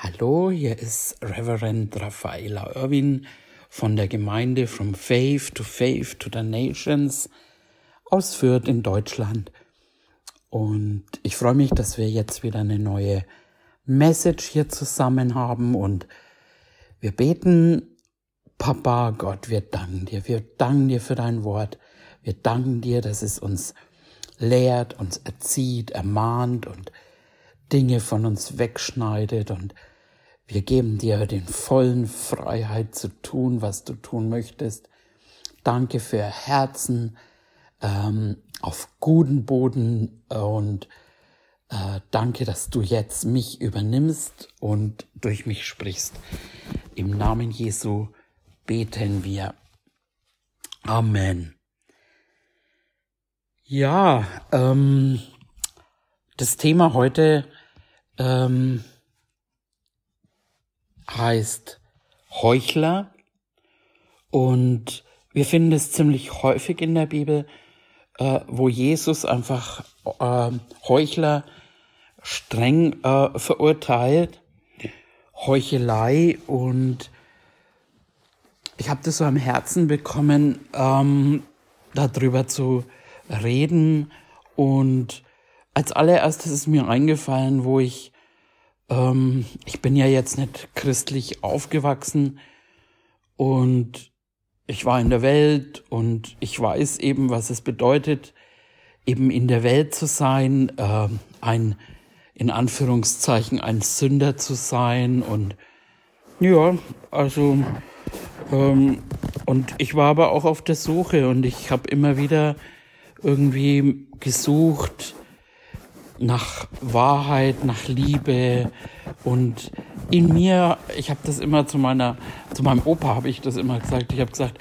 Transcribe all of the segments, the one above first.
Hallo, hier ist Reverend Raffaella Irwin von der Gemeinde From Faith to Faith to the Nations aus Fürth in Deutschland. Und ich freue mich, dass wir jetzt wieder eine neue Message hier zusammen haben und wir beten, Papa Gott, wir danken dir, wir danken dir für dein Wort, wir danken dir, dass es uns lehrt, uns erzieht, ermahnt und Dinge von uns wegschneidet und wir geben dir den vollen Freiheit zu tun, was du tun möchtest. Danke für Herzen ähm, auf guten Boden und äh, danke, dass du jetzt mich übernimmst und durch mich sprichst. Im Namen Jesu beten wir. Amen. Ja, ähm, das Thema heute ähm, heißt Heuchler. Und wir finden es ziemlich häufig in der Bibel, äh, wo Jesus einfach äh, Heuchler streng äh, verurteilt, Heuchelei und ich habe das so am Herzen bekommen, ähm, darüber zu reden. Und als allererstes ist mir eingefallen, wo ich ähm, ich bin ja jetzt nicht christlich aufgewachsen und ich war in der Welt und ich weiß eben, was es bedeutet, eben in der Welt zu sein, äh, ein, in Anführungszeichen, ein Sünder zu sein und ja, also ähm, und ich war aber auch auf der Suche und ich habe immer wieder irgendwie gesucht, nach Wahrheit, nach Liebe und in mir, ich habe das immer zu meiner, zu meinem Opa habe ich das immer gesagt. Ich habe gesagt,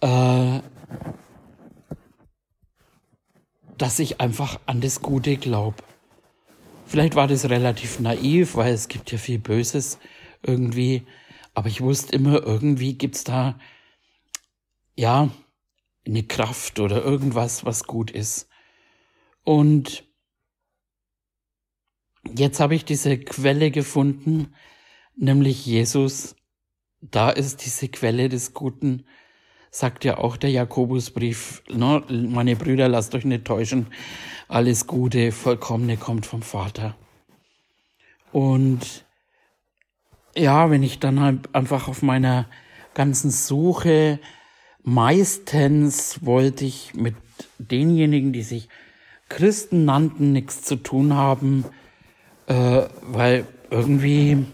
äh, dass ich einfach an das Gute glaube. Vielleicht war das relativ naiv, weil es gibt ja viel Böses irgendwie. Aber ich wusste immer, irgendwie gibt's da, ja, eine Kraft oder irgendwas, was gut ist. Und Jetzt habe ich diese Quelle gefunden, nämlich Jesus. Da ist diese Quelle des Guten, sagt ja auch der Jakobusbrief. Ne? Meine Brüder, lasst euch nicht täuschen. Alles Gute, Vollkommene kommt vom Vater. Und ja, wenn ich dann halt einfach auf meiner ganzen Suche, meistens wollte ich mit denjenigen, die sich Christen nannten, nichts zu tun haben, äh, weil irgendwie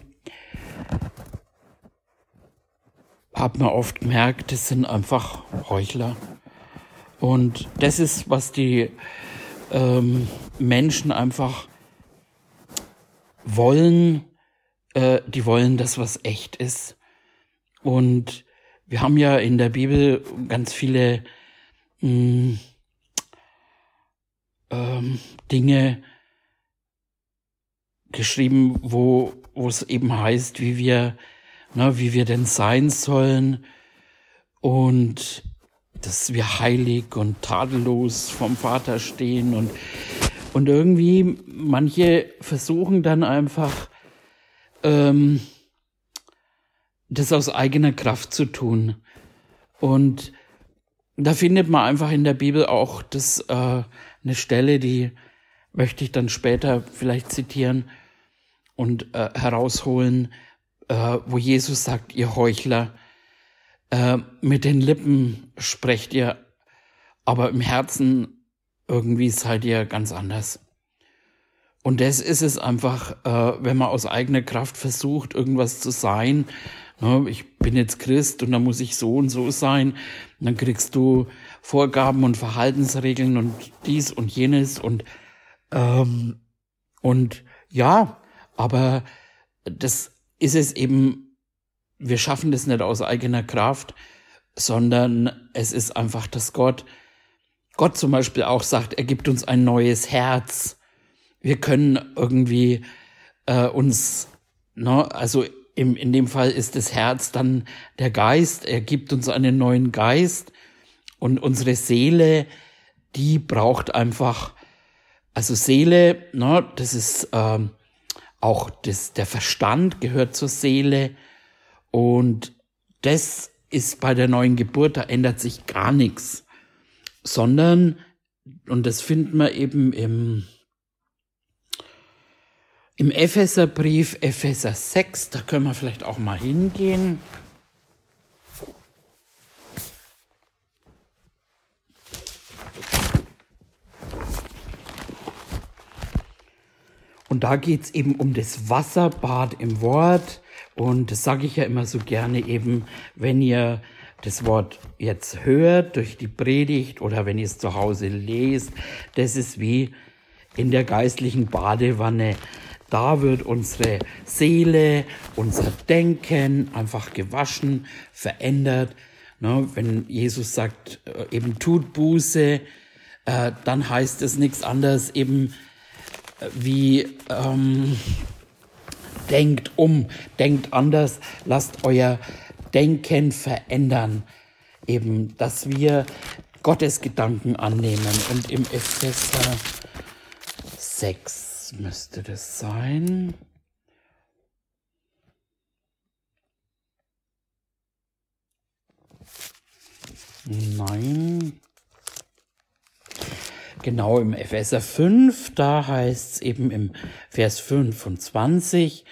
hat man oft gemerkt, das sind einfach Heuchler. Und das ist, was die ähm, Menschen einfach wollen. Äh, die wollen das, was echt ist. Und wir haben ja in der Bibel ganz viele mh, hm, ähm, Dinge, geschrieben, wo, wo es eben heißt, wie wir, ne, wie wir denn sein sollen und dass wir heilig und tadellos vom Vater stehen und, und irgendwie manche versuchen dann einfach, ähm, das aus eigener Kraft zu tun. Und da findet man einfach in der Bibel auch das, äh, eine Stelle, die möchte ich dann später vielleicht zitieren, und äh, herausholen, äh, wo Jesus sagt, ihr Heuchler, äh, mit den Lippen sprecht ihr, aber im Herzen irgendwie seid ihr ganz anders. Und das ist es einfach, äh, wenn man aus eigener Kraft versucht, irgendwas zu sein. Ne, ich bin jetzt Christ und dann muss ich so und so sein. Und dann kriegst du Vorgaben und Verhaltensregeln und dies und jenes und ähm, und ja, aber das ist es eben, wir schaffen das nicht aus eigener Kraft, sondern es ist einfach, dass Gott, Gott zum Beispiel auch sagt, er gibt uns ein neues Herz. Wir können irgendwie äh, uns, ne, also im, in dem Fall ist das Herz dann der Geist, er gibt uns einen neuen Geist und unsere Seele, die braucht einfach, also Seele, ne, das ist ähm, auch das, der Verstand gehört zur Seele und das ist bei der neuen Geburt, da ändert sich gar nichts, sondern, und das finden wir eben im, im Epheserbrief, Epheser 6, da können wir vielleicht auch mal hingehen. Und da geht's eben um das Wasserbad im Wort. Und das sage ich ja immer so gerne eben, wenn ihr das Wort jetzt hört durch die Predigt oder wenn ihr es zu Hause lest, das ist wie in der geistlichen Badewanne. Da wird unsere Seele, unser Denken einfach gewaschen, verändert. Ne, wenn Jesus sagt, äh, eben tut Buße, äh, dann heißt es nichts anderes eben, wie ähm, denkt um, denkt anders, lasst euer Denken verändern. Eben, dass wir Gottes Gedanken annehmen. Und im Epheser 6 müsste das sein. Nein. Genau im Epheser 5, da heißt es eben im Vers 25,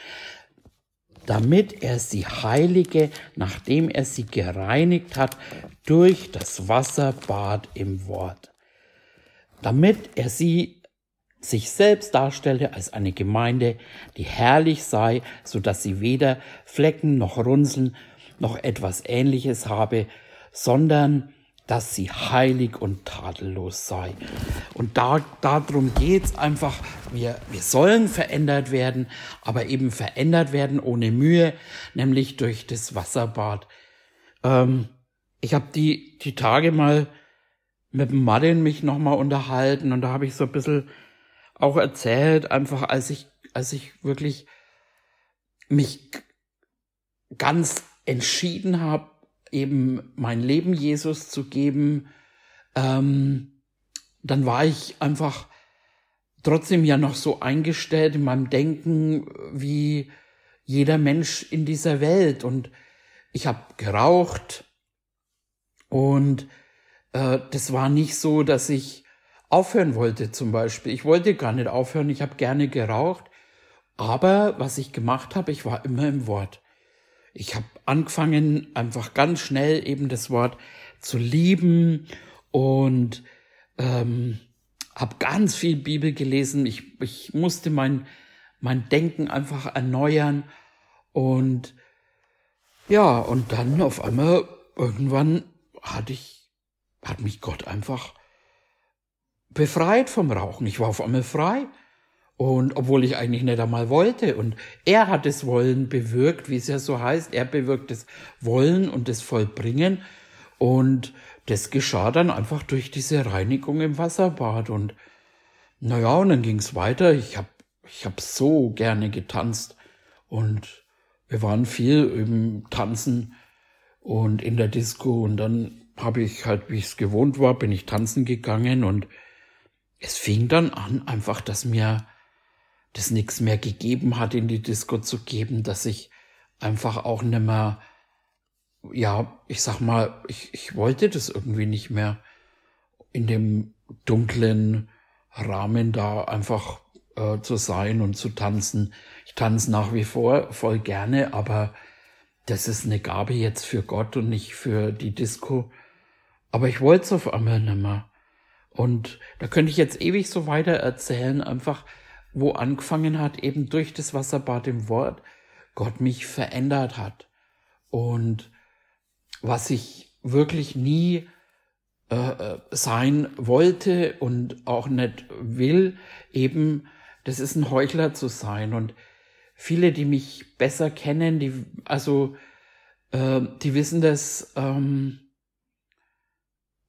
damit er sie heilige, nachdem er sie gereinigt hat durch das Wasserbad im Wort. Damit er sie sich selbst darstellte als eine Gemeinde, die herrlich sei, so dass sie weder Flecken noch Runzeln noch etwas ähnliches habe, sondern dass sie heilig und tadellos sei. Und da, darum geht's einfach. Wir, wir sollen verändert werden, aber eben verändert werden ohne Mühe, nämlich durch das Wasserbad. Ähm, ich habe die, die Tage mal mit dem Martin mich nochmal unterhalten und da habe ich so ein bisschen auch erzählt, einfach als ich, als ich wirklich mich ganz entschieden habe, eben mein Leben Jesus zu geben, ähm, dann war ich einfach trotzdem ja noch so eingestellt in meinem Denken wie jeder Mensch in dieser Welt. Und ich habe geraucht und äh, das war nicht so, dass ich aufhören wollte zum Beispiel. Ich wollte gar nicht aufhören, ich habe gerne geraucht. Aber was ich gemacht habe, ich war immer im Wort. Ich habe angefangen, einfach ganz schnell eben das Wort zu lieben und ähm, habe ganz viel Bibel gelesen. Ich, ich musste mein, mein Denken einfach erneuern und ja, und dann auf einmal irgendwann hatte ich, hat mich Gott einfach befreit vom Rauchen. Ich war auf einmal frei. Und obwohl ich eigentlich nicht einmal wollte. Und er hat das Wollen bewirkt, wie es ja so heißt. Er bewirkt das Wollen und das Vollbringen. Und das geschah dann einfach durch diese Reinigung im Wasserbad. Und naja, und dann ging's weiter. Ich hab, ich hab so gerne getanzt. Und wir waren viel im Tanzen und in der Disco. Und dann habe ich halt, wie ich es gewohnt war, bin ich tanzen gegangen. Und es fing dann an, einfach, dass mir das nichts mehr gegeben hat, in die Disco zu geben, dass ich einfach auch nicht mehr, ja, ich sag mal, ich, ich wollte das irgendwie nicht mehr in dem dunklen Rahmen da einfach äh, zu sein und zu tanzen. Ich tanze nach wie vor voll gerne, aber das ist eine Gabe jetzt für Gott und nicht für die Disco. Aber ich wollte es auf einmal nicht mehr. Und da könnte ich jetzt ewig so weiter erzählen, einfach wo angefangen hat, eben durch das Wasserbad im Wort, Gott mich verändert hat. Und was ich wirklich nie äh, äh, sein wollte und auch nicht will, eben, das ist ein Heuchler zu sein. Und viele, die mich besser kennen, die, also, äh, die wissen das, ähm,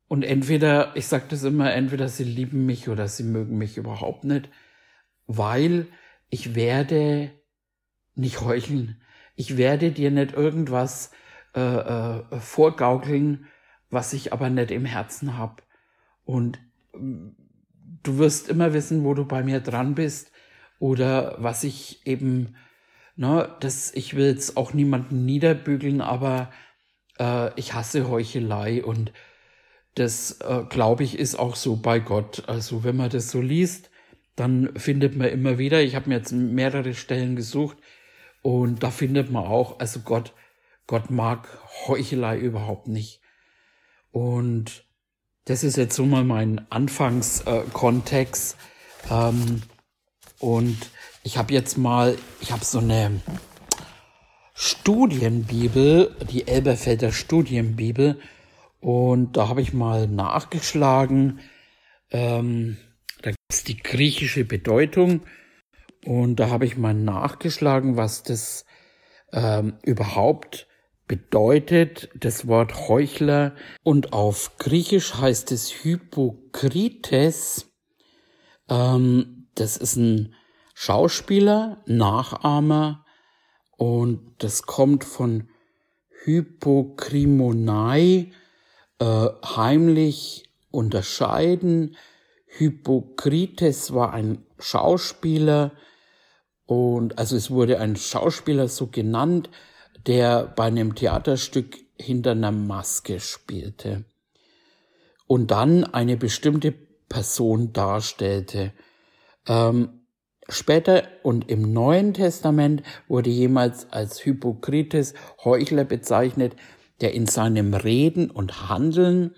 und entweder, ich sage das immer, entweder sie lieben mich oder sie mögen mich überhaupt nicht weil ich werde nicht heucheln. Ich werde dir nicht irgendwas äh, äh, vorgaukeln, was ich aber nicht im Herzen hab. Und mm, du wirst immer wissen, wo du bei mir dran bist. oder was ich eben, ne, das, ich will jetzt auch niemanden niederbügeln, aber äh, ich hasse Heuchelei und das, äh, glaube ich, ist auch so bei Gott. Also wenn man das so liest, dann findet man immer wieder, ich habe mir jetzt mehrere Stellen gesucht und da findet man auch, also Gott, Gott mag Heuchelei überhaupt nicht. Und das ist jetzt so mal mein Anfangskontext. Äh, ähm, und ich habe jetzt mal, ich habe so eine Studienbibel, die Elberfelder Studienbibel. Und da habe ich mal nachgeschlagen. Ähm, es die griechische Bedeutung. Und da habe ich mal nachgeschlagen, was das ähm, überhaupt bedeutet, das Wort Heuchler. Und auf Griechisch heißt es Hypokrites. Ähm, das ist ein Schauspieler, Nachahmer. Und das kommt von Hypokrimonai, äh, heimlich unterscheiden. Hypokrites war ein Schauspieler und also es wurde ein Schauspieler so genannt, der bei einem Theaterstück hinter einer Maske spielte und dann eine bestimmte Person darstellte. Ähm, später und im Neuen Testament wurde jemals als Hypokrites Heuchler bezeichnet, der in seinem Reden und Handeln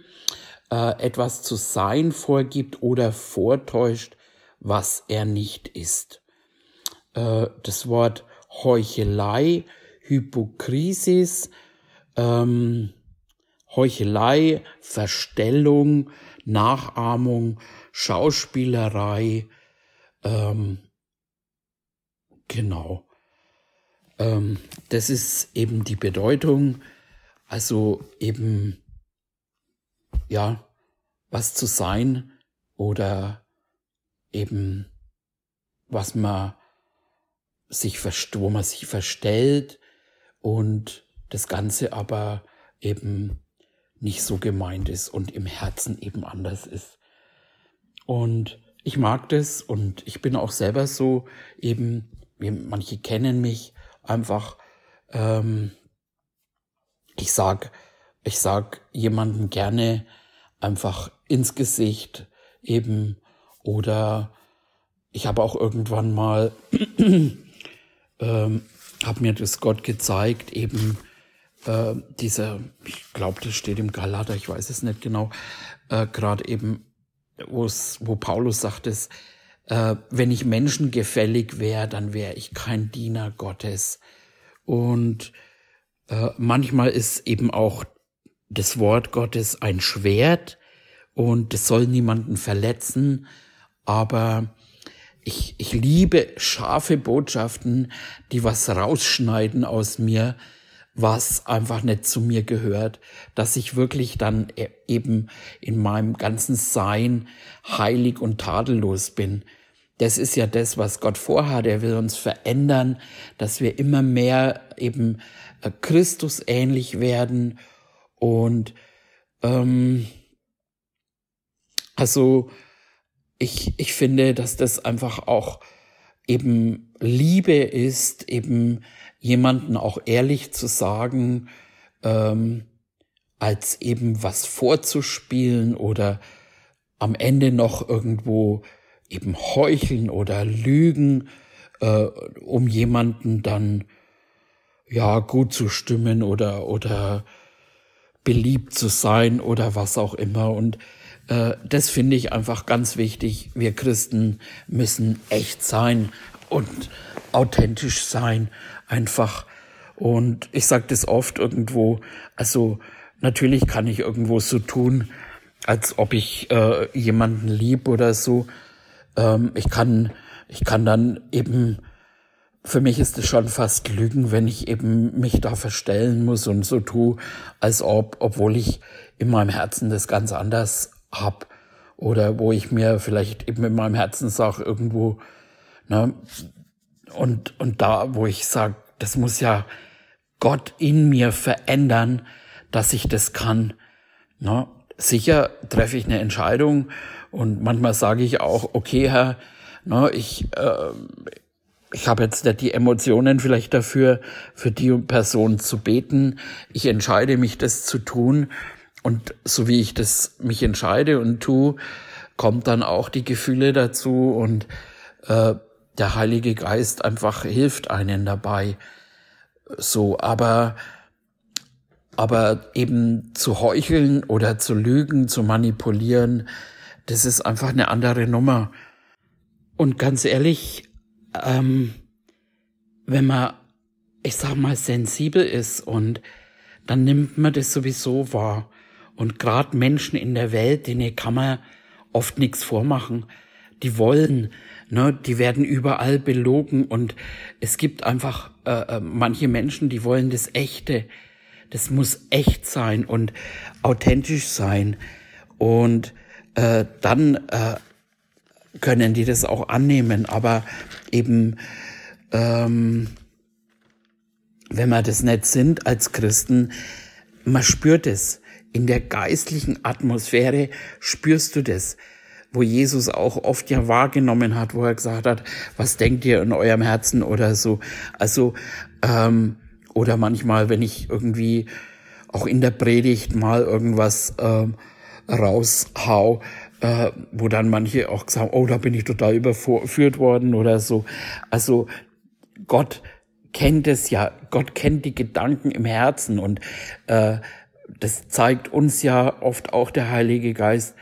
äh, etwas zu sein vorgibt oder vortäuscht, was er nicht ist. Äh, das Wort Heuchelei, Hypokrisis, ähm, Heuchelei, Verstellung, Nachahmung, Schauspielerei, ähm, genau. Ähm, das ist eben die Bedeutung also eben, ja, was zu sein oder eben, was man sich, wo man sich verstellt und das Ganze aber eben nicht so gemeint ist und im Herzen eben anders ist. Und ich mag das und ich bin auch selber so eben, manche kennen mich einfach, ähm, ich sag, ich sag jemanden gerne einfach ins Gesicht eben. Oder ich habe auch irgendwann mal ähm, habe mir das Gott gezeigt eben äh, dieser ich glaube das steht im Galater ich weiß es nicht genau äh, gerade eben wo wo Paulus sagt es äh, wenn ich menschengefällig wäre dann wäre ich kein Diener Gottes. Und äh, manchmal ist eben auch das Wort Gottes ein Schwert und es soll niemanden verletzen, aber ich, ich liebe scharfe Botschaften, die was rausschneiden aus mir, was einfach nicht zu mir gehört, dass ich wirklich dann e-, eben in meinem ganzen Sein heilig und tadellos bin. Das ist ja das, was Gott vorhat. Er will uns verändern, dass wir immer mehr eben äh, Christus ähnlich werden und ähm, also ich, ich finde, dass das einfach auch eben Liebe ist, eben jemanden auch ehrlich zu sagen, ähm, als eben was vorzuspielen oder am Ende noch irgendwo eben heucheln oder lügen, äh, um jemanden dann ja gut zu stimmen oder oder beliebt zu sein oder was auch immer und äh, das finde ich einfach ganz wichtig. Wir Christen müssen echt sein und authentisch sein, einfach. Und ich sage das oft irgendwo, also natürlich kann ich irgendwo so tun, als ob ich äh, jemanden lieb oder so. Ähm, ich kann, ich kann dann eben für mich ist es schon fast Lügen, wenn ich eben mich da verstellen muss und so tue, als ob, obwohl ich in meinem Herzen das ganz anders hab oder wo ich mir vielleicht eben in meinem Herzen sage irgendwo, ne, und, und da, wo ich sage, das muss ja Gott in mir verändern, dass ich das kann. Ne? Sicher treffe ich eine Entscheidung und manchmal sage ich auch, okay, Herr, Ne, ich, äh, ich habe jetzt nicht die Emotionen vielleicht dafür, für die Person zu beten. Ich entscheide mich, das zu tun. Und so wie ich das mich entscheide und tue, kommt dann auch die Gefühle dazu und äh, der Heilige Geist einfach hilft einen dabei. So, aber aber eben zu heucheln oder zu lügen, zu manipulieren, das ist einfach eine andere Nummer. Und ganz ehrlich, ähm, wenn man, ich sag mal, sensibel ist und dann nimmt man das sowieso wahr. Und gerade Menschen in der Welt, denen kann man oft nichts vormachen. Die wollen, ne, die werden überall belogen und es gibt einfach äh, äh manche Menschen, die wollen das Echte. Das muss echt sein und authentisch sein. Und äh, dann äh, können die das auch annehmen. Aber eben, ähm, wenn wir das nicht sind als Christen, man spürt es. In der geistlichen Atmosphäre spürst du das, wo Jesus auch oft ja wahrgenommen hat, wo er gesagt hat, was denkt ihr in eurem Herzen oder so. Also, ähm, oder manchmal, wenn ich irgendwie auch in der Predigt mal irgendwas ähm, raushau, äh, wo dann manche auch haben, oh, da bin ich total überführt worden oder so. Also Gott kennt es ja, Gott kennt die Gedanken im Herzen und äh, das zeigt uns ja oft auch der Heilige Geist,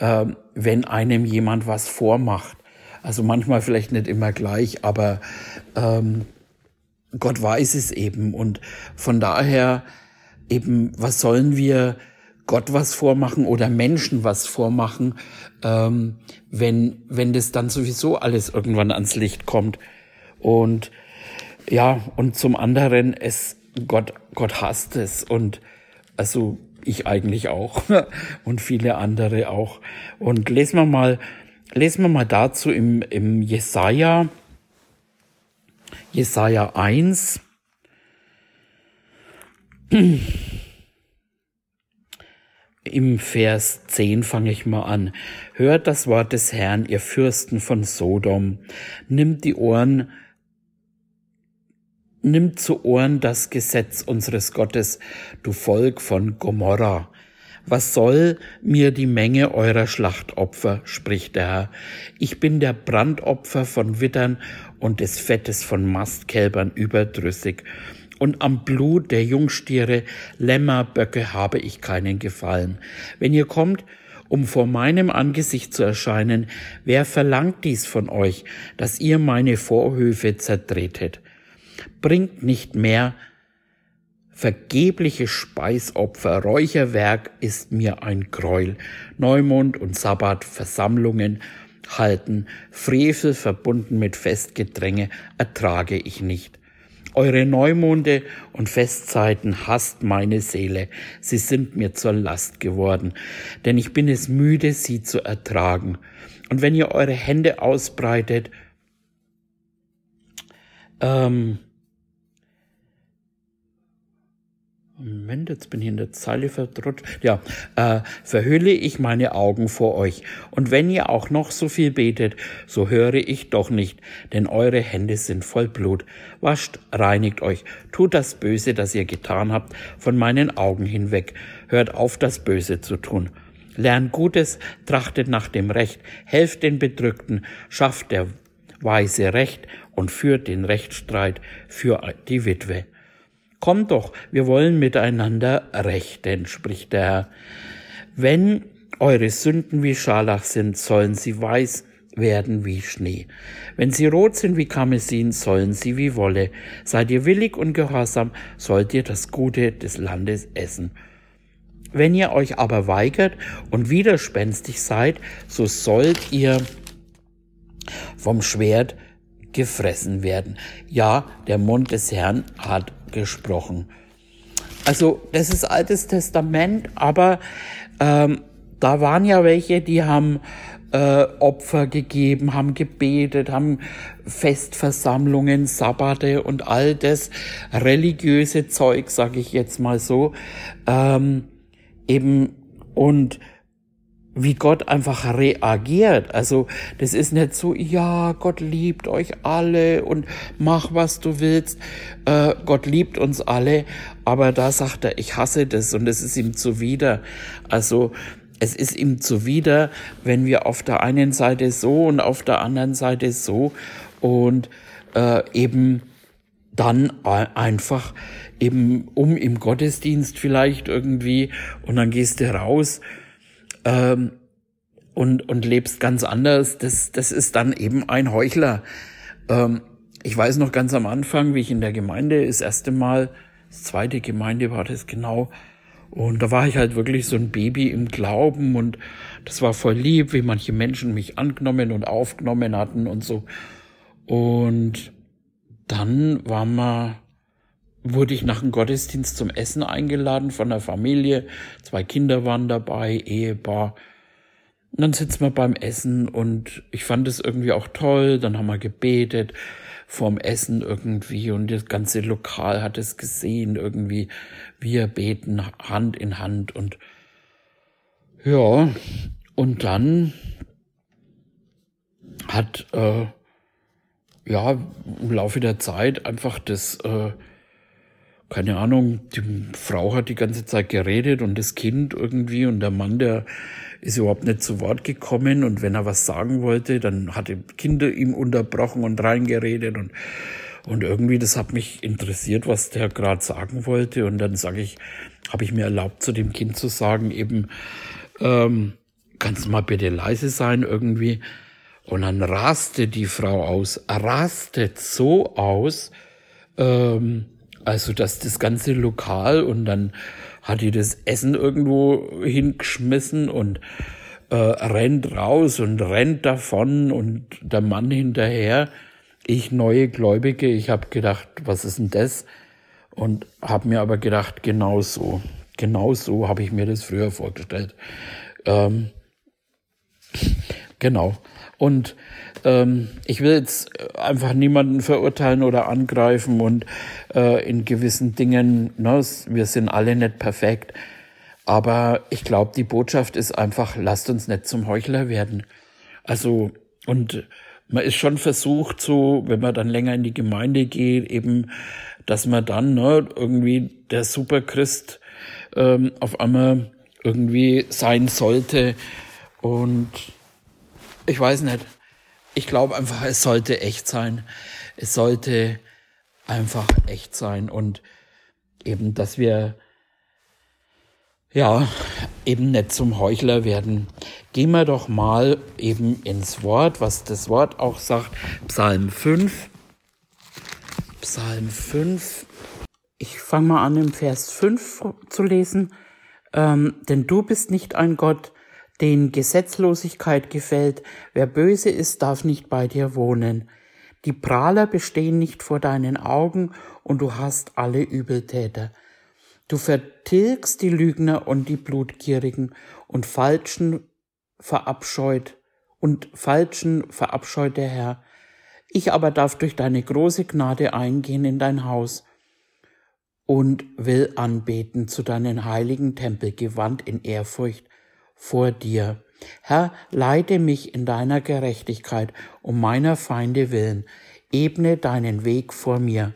äh, wenn einem jemand was vormacht. Also manchmal vielleicht nicht immer gleich, aber ähm, Gott weiß es eben und von daher eben, was sollen wir Gott was vormachen oder Menschen was vormachen, ähm, wenn, wenn das dann sowieso alles irgendwann ans Licht kommt. Und ja, und zum anderen, es, Gott, Gott hasst es und also ich eigentlich auch und viele andere auch. Und lesen wir mal, lesen wir mal dazu im, im Jesaja, Jesaja 1. Im Vers 10 fange ich mal an. Hört das Wort des Herrn, ihr Fürsten von Sodom. Nimmt die Ohren, nimmt zu Ohren das Gesetz unseres Gottes, du Volk von Gomorra. Was soll mir die Menge eurer Schlachtopfer, spricht der Herr. Ich bin der Brandopfer von Wittern und des Fettes von Mastkälbern überdrüssig und am Blut der Jungstiere, Lämmer, Böcke habe ich keinen Gefallen. Wenn ihr kommt, um vor meinem Angesicht zu erscheinen, wer verlangt dies von euch, dass ihr meine Vorhöfe zertretet? Bringt nicht mehr vergebliche Speisopfer, Räucherwerk ist mir ein Gräuel, Neumond und Sabbat, Versammlungen halten, Frevel verbunden mit Festgedränge ertrage ich nicht. Eure Neumonde und Festzeiten hasst meine Seele, sie sind mir zur Last geworden, denn ich bin es müde, sie zu ertragen. Und wenn ihr eure Hände ausbreitet, ähm, Moment, jetzt bin ich in der Zeile verdruckt. Ja, äh, verhülle ich meine Augen vor euch. Und wenn ihr auch noch so viel betet, so höre ich doch nicht, denn eure Hände sind voll Blut. Wascht, reinigt euch, tut das Böse, das ihr getan habt, von meinen Augen hinweg. Hört auf, das Böse zu tun. Lernt Gutes, trachtet nach dem Recht, helft den Bedrückten, schafft der Weise Recht und führt den Rechtsstreit für die Witwe. Kommt doch, wir wollen miteinander rechten, spricht der Herr. Wenn eure Sünden wie Scharlach sind, sollen sie weiß werden wie Schnee. Wenn sie rot sind wie Karmesin, sollen sie wie Wolle. Seid ihr willig und gehorsam, sollt ihr das Gute des Landes essen. Wenn ihr euch aber weigert und widerspenstig seid, so sollt ihr vom Schwert gefressen werden. Ja, der Mund des Herrn hat gesprochen. Also das ist Altes Testament, aber ähm, da waren ja welche, die haben äh, Opfer gegeben, haben gebetet, haben Festversammlungen, Sabbate und all das religiöse Zeug, sage ich jetzt mal so, ähm, eben und wie Gott einfach reagiert. Also das ist nicht so, ja, Gott liebt euch alle und mach, was du willst. Äh, Gott liebt uns alle, aber da sagt er, ich hasse das und es ist ihm zuwider. Also es ist ihm zuwider, wenn wir auf der einen Seite so und auf der anderen Seite so und äh, eben dann einfach eben um im Gottesdienst vielleicht irgendwie und dann gehst du raus ähm, und, und lebst ganz anders, das, das ist dann eben ein Heuchler. Ähm, ich weiß noch ganz am Anfang, wie ich in der Gemeinde das erste Mal, das zweite Gemeinde war das genau, und da war ich halt wirklich so ein Baby im Glauben und das war voll lieb, wie manche Menschen mich angenommen und aufgenommen hatten und so. Und dann war mal, wurde ich nach dem Gottesdienst zum Essen eingeladen von der Familie. Zwei Kinder waren dabei, Ehepaar. Und dann sitzen wir beim Essen und ich fand es irgendwie auch toll. Dann haben wir gebetet vorm Essen irgendwie und das ganze Lokal hat es gesehen irgendwie. Wir beten Hand in Hand und ja, und dann hat äh, ja im Laufe der Zeit einfach das äh, keine Ahnung, die Frau hat die ganze Zeit geredet und das Kind irgendwie und der Mann, der ist überhaupt nicht zu Wort gekommen und wenn er was sagen wollte, dann hat die Kinder ihm unterbrochen und reingeredet und und irgendwie das hat mich interessiert, was der gerade sagen wollte und dann sage ich, habe ich mir erlaubt zu dem Kind zu sagen eben ähm, kannst du mal bitte leise sein irgendwie? Und dann raste die Frau aus, rastet so aus ähm, also, dass das ganze Lokal und dann hat die das Essen irgendwo hingeschmissen und äh, rennt raus und rennt davon und der Mann hinterher. Ich neue Gläubige, ich habe gedacht, was ist denn das? Und habe mir aber gedacht, genau so, genau so habe ich mir das früher vorgestellt. Ähm, genau. Und ähm, ich will jetzt einfach niemanden verurteilen oder angreifen und äh, in gewissen Dingen, ne, wir sind alle nicht perfekt. Aber ich glaube, die Botschaft ist einfach, lasst uns nicht zum Heuchler werden. Also, und man ist schon versucht, so, wenn man dann länger in die Gemeinde geht, eben, dass man dann ne, irgendwie der Superchrist ähm, auf einmal irgendwie sein sollte. Und ich weiß nicht. Ich glaube einfach, es sollte echt sein. Es sollte einfach echt sein und eben, dass wir ja eben nicht zum Heuchler werden. Gehen wir doch mal eben ins Wort, was das Wort auch sagt. Psalm 5. Psalm 5. Ich fange mal an, im Vers 5 zu lesen. Ähm, denn du bist nicht ein Gott, den Gesetzlosigkeit gefällt, wer böse ist, darf nicht bei dir wohnen. Die Prahler bestehen nicht vor deinen Augen und du hast alle Übeltäter. Du vertilgst die Lügner und die Blutgierigen und Falschen verabscheut und Falschen verabscheut der Herr. Ich aber darf durch deine große Gnade eingehen in dein Haus und will anbeten zu deinen heiligen Tempel gewandt in Ehrfurcht vor dir. Herr, leite mich in deiner Gerechtigkeit um meiner Feinde willen, ebne deinen Weg vor mir.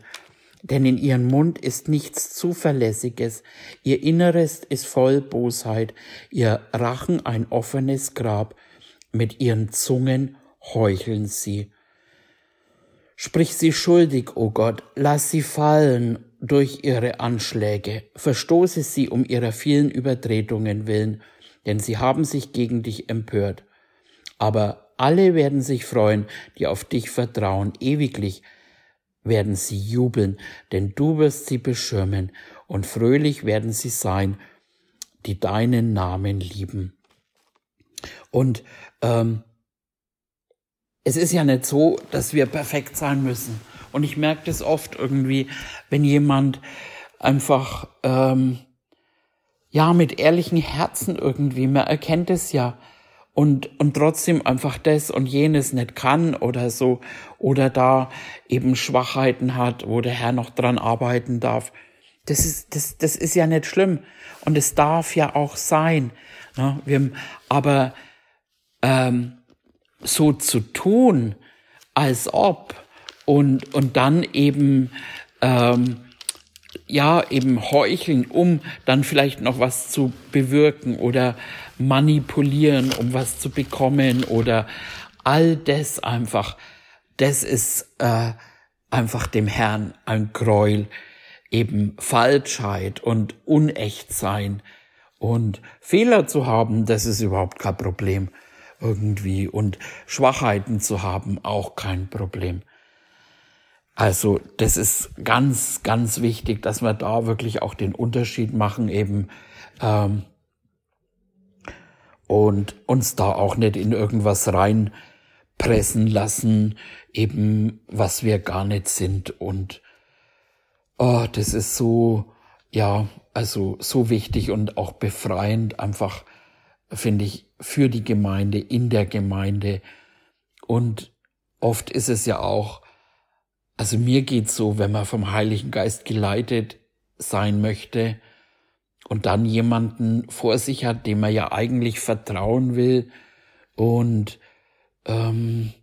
Denn in ihrem Mund ist nichts Zuverlässiges, ihr Inneres ist voll Bosheit, ihr Rachen ein offenes Grab, mit ihren Zungen heucheln sie. Sprich sie schuldig, o oh Gott, lass sie fallen durch ihre Anschläge, verstoße sie um ihrer vielen Übertretungen willen, denn sie haben sich gegen dich empört. Aber alle werden sich freuen, die auf dich vertrauen, ewiglich werden sie jubeln, denn du wirst sie beschirmen, und fröhlich werden sie sein, die deinen Namen lieben. Und ähm, es ist ja nicht so, dass wir perfekt sein müssen. Und ich merke das oft irgendwie, wenn jemand einfach ähm, ja, mit ehrlichen Herzen irgendwie. Man erkennt es ja. Und, und trotzdem einfach das und jenes nicht kann oder so. Oder da eben Schwachheiten hat, wo der Herr noch dran arbeiten darf. Das ist, das, das ist ja nicht schlimm. Und es darf ja auch sein. Ne? Wir, aber ähm, so zu tun, als ob und, und dann eben, ähm, ja, eben heucheln, um dann vielleicht noch was zu bewirken oder manipulieren, um was zu bekommen oder all das einfach, das ist äh, einfach dem Herrn ein Gräuel, eben Falschheit und Unechtsein und Fehler zu haben, das ist überhaupt kein Problem. Irgendwie und Schwachheiten zu haben, auch kein Problem. Also das ist ganz, ganz wichtig, dass wir da wirklich auch den Unterschied machen eben ähm, und uns da auch nicht in irgendwas reinpressen lassen, eben was wir gar nicht sind. Und oh, das ist so, ja, also so wichtig und auch befreiend einfach, finde ich, für die Gemeinde, in der Gemeinde. Und oft ist es ja auch, also mir geht's so, wenn man vom Heiligen Geist geleitet sein möchte und dann jemanden vor sich hat, dem man ja eigentlich vertrauen will und ähm,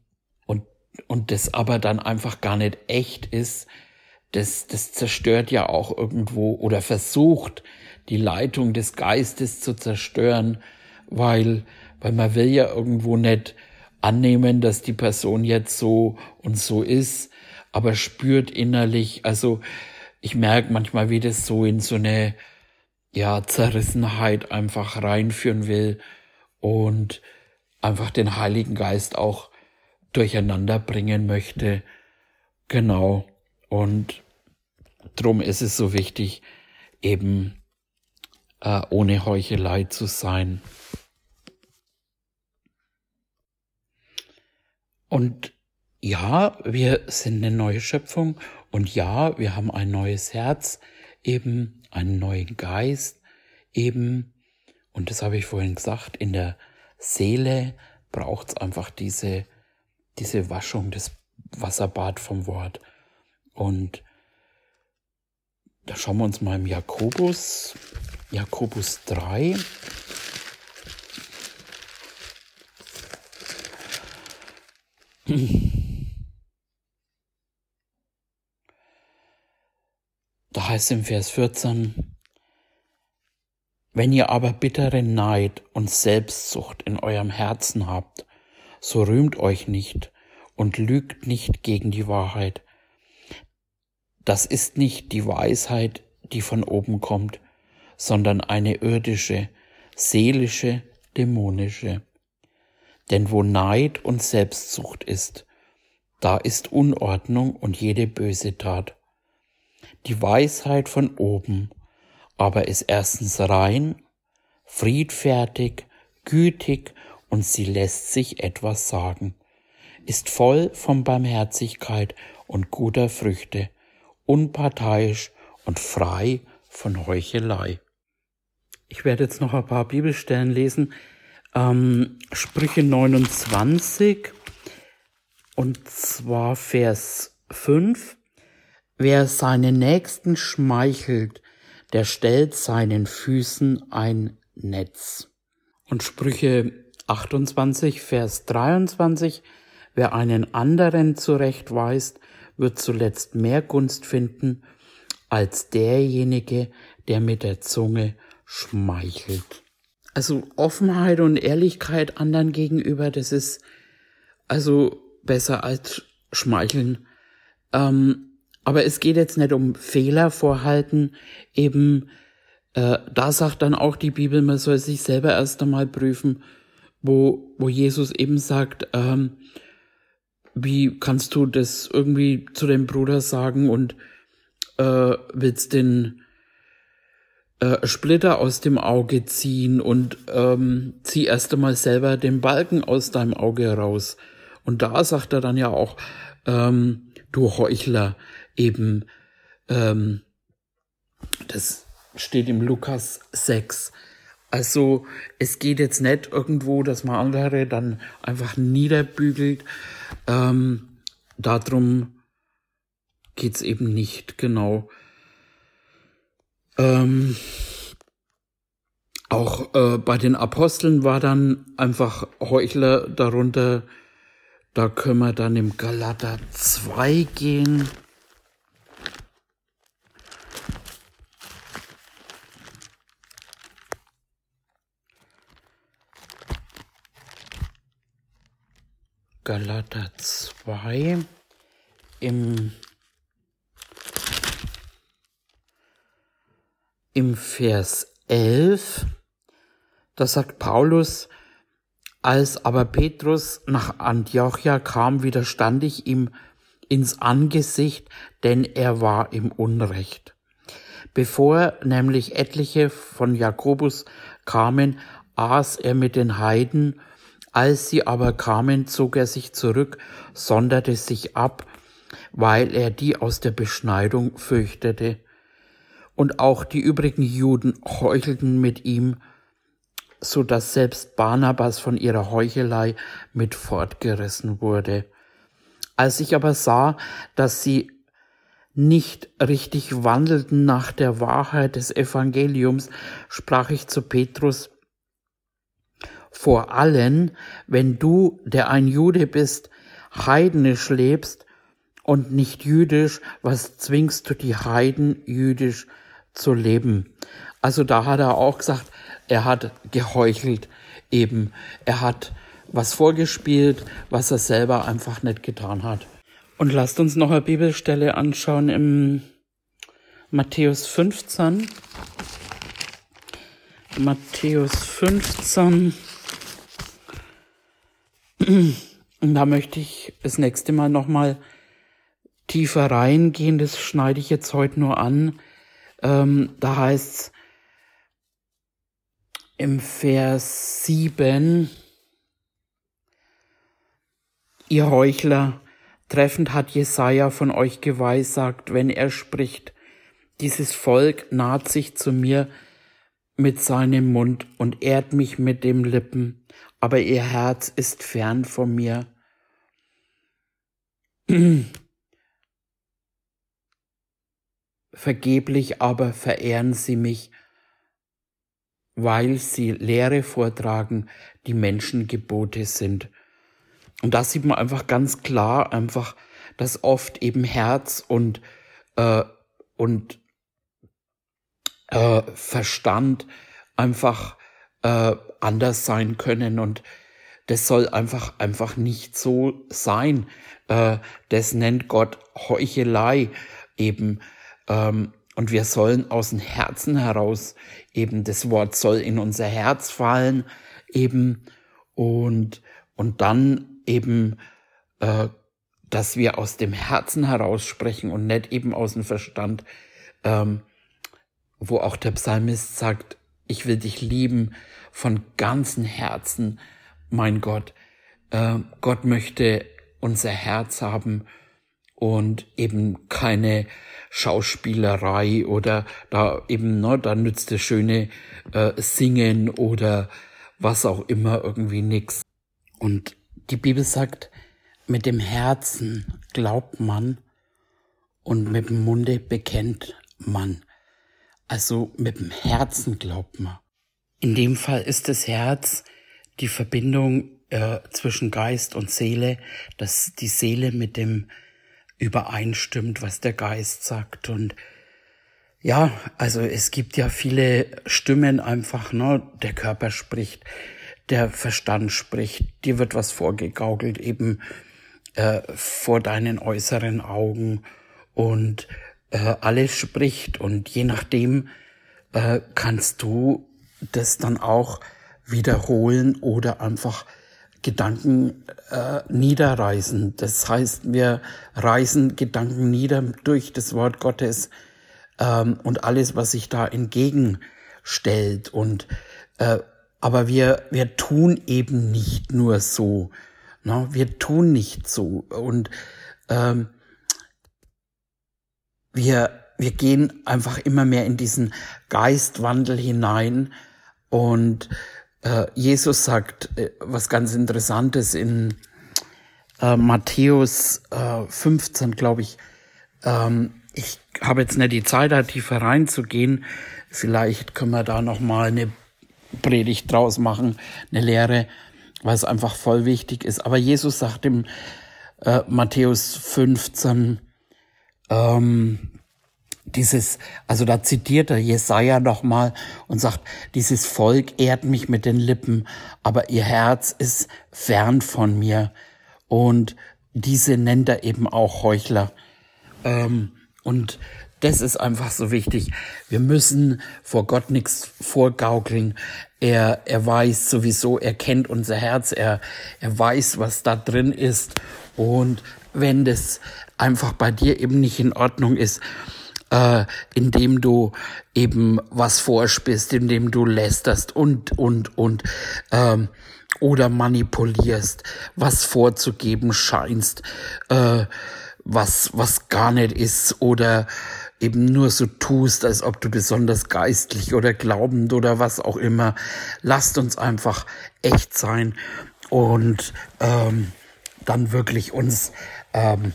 und und das aber dann einfach gar nicht echt ist, das das zerstört ja auch irgendwo oder versucht die Leitung des Geistes zu zerstören, weil weil man will ja irgendwo nicht annehmen, dass die Person jetzt so und so ist aber spürt innerlich, also ich merke manchmal, wie das so in so eine ja, Zerrissenheit einfach reinführen will und einfach den Heiligen Geist auch durcheinander bringen möchte. Genau. Und drum ist es so wichtig, eben äh, ohne Heuchelei zu sein. Und ja, wir sind eine neue Schöpfung und ja, wir haben ein neues Herz, eben einen neuen Geist, eben, und das habe ich vorhin gesagt, in der Seele braucht es einfach diese, diese Waschung, das Wasserbad vom Wort. Und da schauen wir uns mal im Jakobus, Jakobus 3, heißt im Vers 14, wenn ihr aber bitteren Neid und Selbstsucht in eurem Herzen habt, so rühmt euch nicht und lügt nicht gegen die Wahrheit. Das ist nicht die Weisheit, die von oben kommt, sondern eine irdische, seelische, dämonische. Denn wo Neid und Selbstsucht ist, da ist Unordnung und jede böse Tat die Weisheit von oben, aber ist erstens rein, friedfertig, gütig und sie lässt sich etwas sagen, ist voll von Barmherzigkeit und guter Früchte, unparteiisch und frei von Heuchelei. Ich werde jetzt noch ein paar Bibelstellen lesen. Ähm, Sprüche 29 und zwar Vers 5. Wer seinen Nächsten schmeichelt, der stellt seinen Füßen ein Netz. Und Sprüche 28, Vers 23, wer einen anderen zurechtweist, wird zuletzt mehr Gunst finden als derjenige, der mit der Zunge schmeichelt. Also Offenheit und Ehrlichkeit anderen gegenüber, das ist also besser als Schmeicheln. Ähm, aber es geht jetzt nicht um Fehler vorhalten, eben äh, da sagt dann auch die Bibel, man soll sich selber erst einmal prüfen, wo, wo Jesus eben sagt, ähm, wie kannst du das irgendwie zu dem Bruder sagen und äh, willst den äh, Splitter aus dem Auge ziehen und ähm, zieh erst einmal selber den Balken aus deinem Auge raus. Und da sagt er dann ja auch, ähm, du Heuchler, eben, ähm, das steht im Lukas 6. Also es geht jetzt nicht irgendwo, dass man andere dann einfach niederbügelt. Ähm, darum geht's eben nicht genau. Ähm, auch äh, bei den Aposteln war dann einfach Heuchler darunter. Da können wir dann im Galater 2 gehen. Galater 2 im, im Vers 11, da sagt Paulus, als aber Petrus nach Antiochia kam, widerstand ich ihm ins Angesicht, denn er war im Unrecht. Bevor nämlich etliche von Jakobus kamen, aß er mit den Heiden als sie aber kamen, zog er sich zurück, sonderte sich ab, weil er die aus der Beschneidung fürchtete. Und auch die übrigen Juden heuchelten mit ihm, so dass selbst Barnabas von ihrer Heuchelei mit fortgerissen wurde. Als ich aber sah, dass sie nicht richtig wandelten nach der Wahrheit des Evangeliums, sprach ich zu Petrus, vor allen, wenn du, der ein Jude bist, heidnisch lebst und nicht jüdisch, was zwingst du die Heiden jüdisch zu leben? Also da hat er auch gesagt, er hat geheuchelt eben. Er hat was vorgespielt, was er selber einfach nicht getan hat. Und lasst uns noch eine Bibelstelle anschauen im Matthäus 15. Matthäus 15. Und da möchte ich das nächste Mal nochmal tiefer reingehen. Das schneide ich jetzt heute nur an. Ähm, da heißt es im Vers 7, ihr Heuchler, treffend hat Jesaja von euch geweissagt, wenn er spricht, dieses Volk naht sich zu mir mit seinem Mund und ehrt mich mit dem Lippen, aber ihr Herz ist fern von mir. Vergeblich aber verehren sie mich, weil sie Lehre vortragen, die Menschengebote sind. Und da sieht man einfach ganz klar, einfach, dass oft eben Herz und, äh, und äh, Verstand einfach äh, anders sein können und das soll einfach einfach nicht so sein. Äh, das nennt Gott Heuchelei eben. Ähm, und wir sollen aus dem Herzen heraus eben, das Wort soll in unser Herz fallen eben und, und dann eben, äh, dass wir aus dem Herzen heraus sprechen und nicht eben aus dem Verstand, ähm, wo auch der Psalmist sagt, ich will dich lieben von ganzem Herzen, mein Gott. Äh, Gott möchte unser Herz haben und eben keine Schauspielerei oder da eben, ne, da nützt das schöne äh, Singen oder was auch immer irgendwie nix. Und die Bibel sagt, mit dem Herzen glaubt man und mit dem Munde bekennt man. Also mit dem Herzen glaubt man. In dem Fall ist das Herz die Verbindung äh, zwischen Geist und Seele, dass die Seele mit dem übereinstimmt, was der Geist sagt. Und ja, also es gibt ja viele Stimmen einfach, ne? Der Körper spricht, der Verstand spricht, dir wird was vorgegaukelt, eben äh, vor deinen äußeren Augen und äh, alles spricht und je nachdem äh, kannst du das dann auch wiederholen oder einfach Gedanken äh, niederreisen. Das heißt, wir reisen Gedanken nieder durch das Wort Gottes ähm, und alles, was sich da entgegenstellt. Und äh, aber wir wir tun eben nicht nur so. Ne? Wir tun nicht so und ähm, wir, wir gehen einfach immer mehr in diesen Geistwandel hinein und äh, Jesus sagt äh, was ganz Interessantes in äh, Matthäus äh, 15, glaube ich. Ähm, ich habe jetzt nicht die Zeit, da tiefer reinzugehen. Vielleicht können wir da noch mal eine Predigt draus machen, eine Lehre, weil es einfach voll wichtig ist. Aber Jesus sagt im äh, Matthäus 15, ähm, dieses, also da zitiert er Jesaja nochmal und sagt, dieses Volk ehrt mich mit den Lippen, aber ihr Herz ist fern von mir. Und diese nennt er eben auch Heuchler. Ähm, und das ist einfach so wichtig. Wir müssen vor Gott nichts vorgaukeln. Er, er weiß sowieso, er kennt unser Herz, er, er weiß, was da drin ist. Und wenn das einfach bei dir eben nicht in Ordnung ist, äh, indem du eben was vorspielst, indem du lästerst und, und, und, ähm, oder manipulierst, was vorzugeben scheinst, äh, was, was gar nicht ist, oder eben nur so tust, als ob du besonders geistlich oder glaubend oder was auch immer. Lasst uns einfach echt sein und ähm, dann wirklich uns ähm,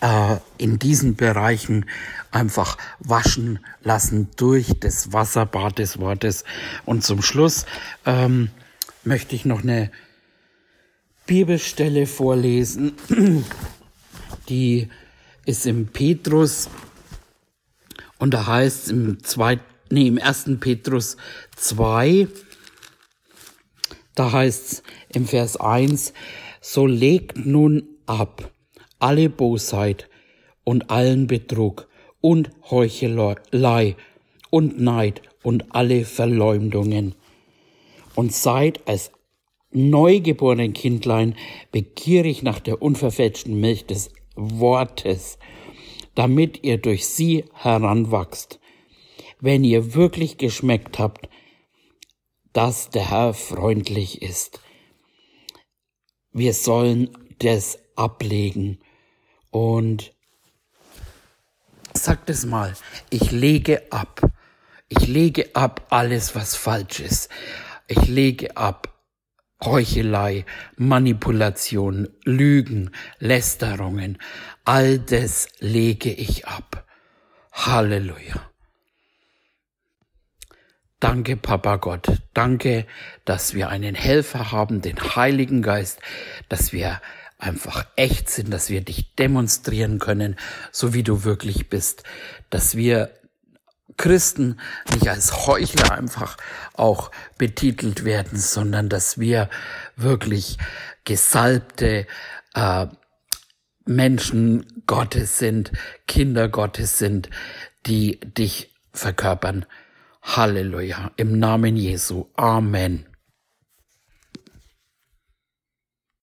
äh, in diesen Bereichen einfach waschen lassen durch das Wasserbad des Wortes. Und zum Schluss ähm, möchte ich noch eine Bibelstelle vorlesen, die ist im Petrus und da heißt im zweiten, nee, im ersten Petrus 2, da heißt es im Vers 1, so legt nun ab alle Bosheit und allen Betrug und Heuchelei und Neid und alle Verleumdungen und seid als neugeborenen Kindlein begierig nach der unverfälschten Milch des Wortes, damit ihr durch sie heranwachst. Wenn ihr wirklich geschmeckt habt, dass der Herr freundlich ist. Wir sollen das ablegen und sagt es mal, ich lege ab. Ich lege ab alles, was falsch ist. Ich lege ab Heuchelei, Manipulation, Lügen, Lästerungen. All das lege ich ab. Halleluja. Danke, Papa Gott. Danke, dass wir einen Helfer haben, den Heiligen Geist, dass wir einfach echt sind, dass wir dich demonstrieren können, so wie du wirklich bist, dass wir Christen nicht als Heuchler einfach auch betitelt werden, sondern dass wir wirklich gesalbte äh, Menschen Gottes sind, Kinder Gottes sind, die dich verkörpern. Halleluja. Im Namen Jesu. Amen.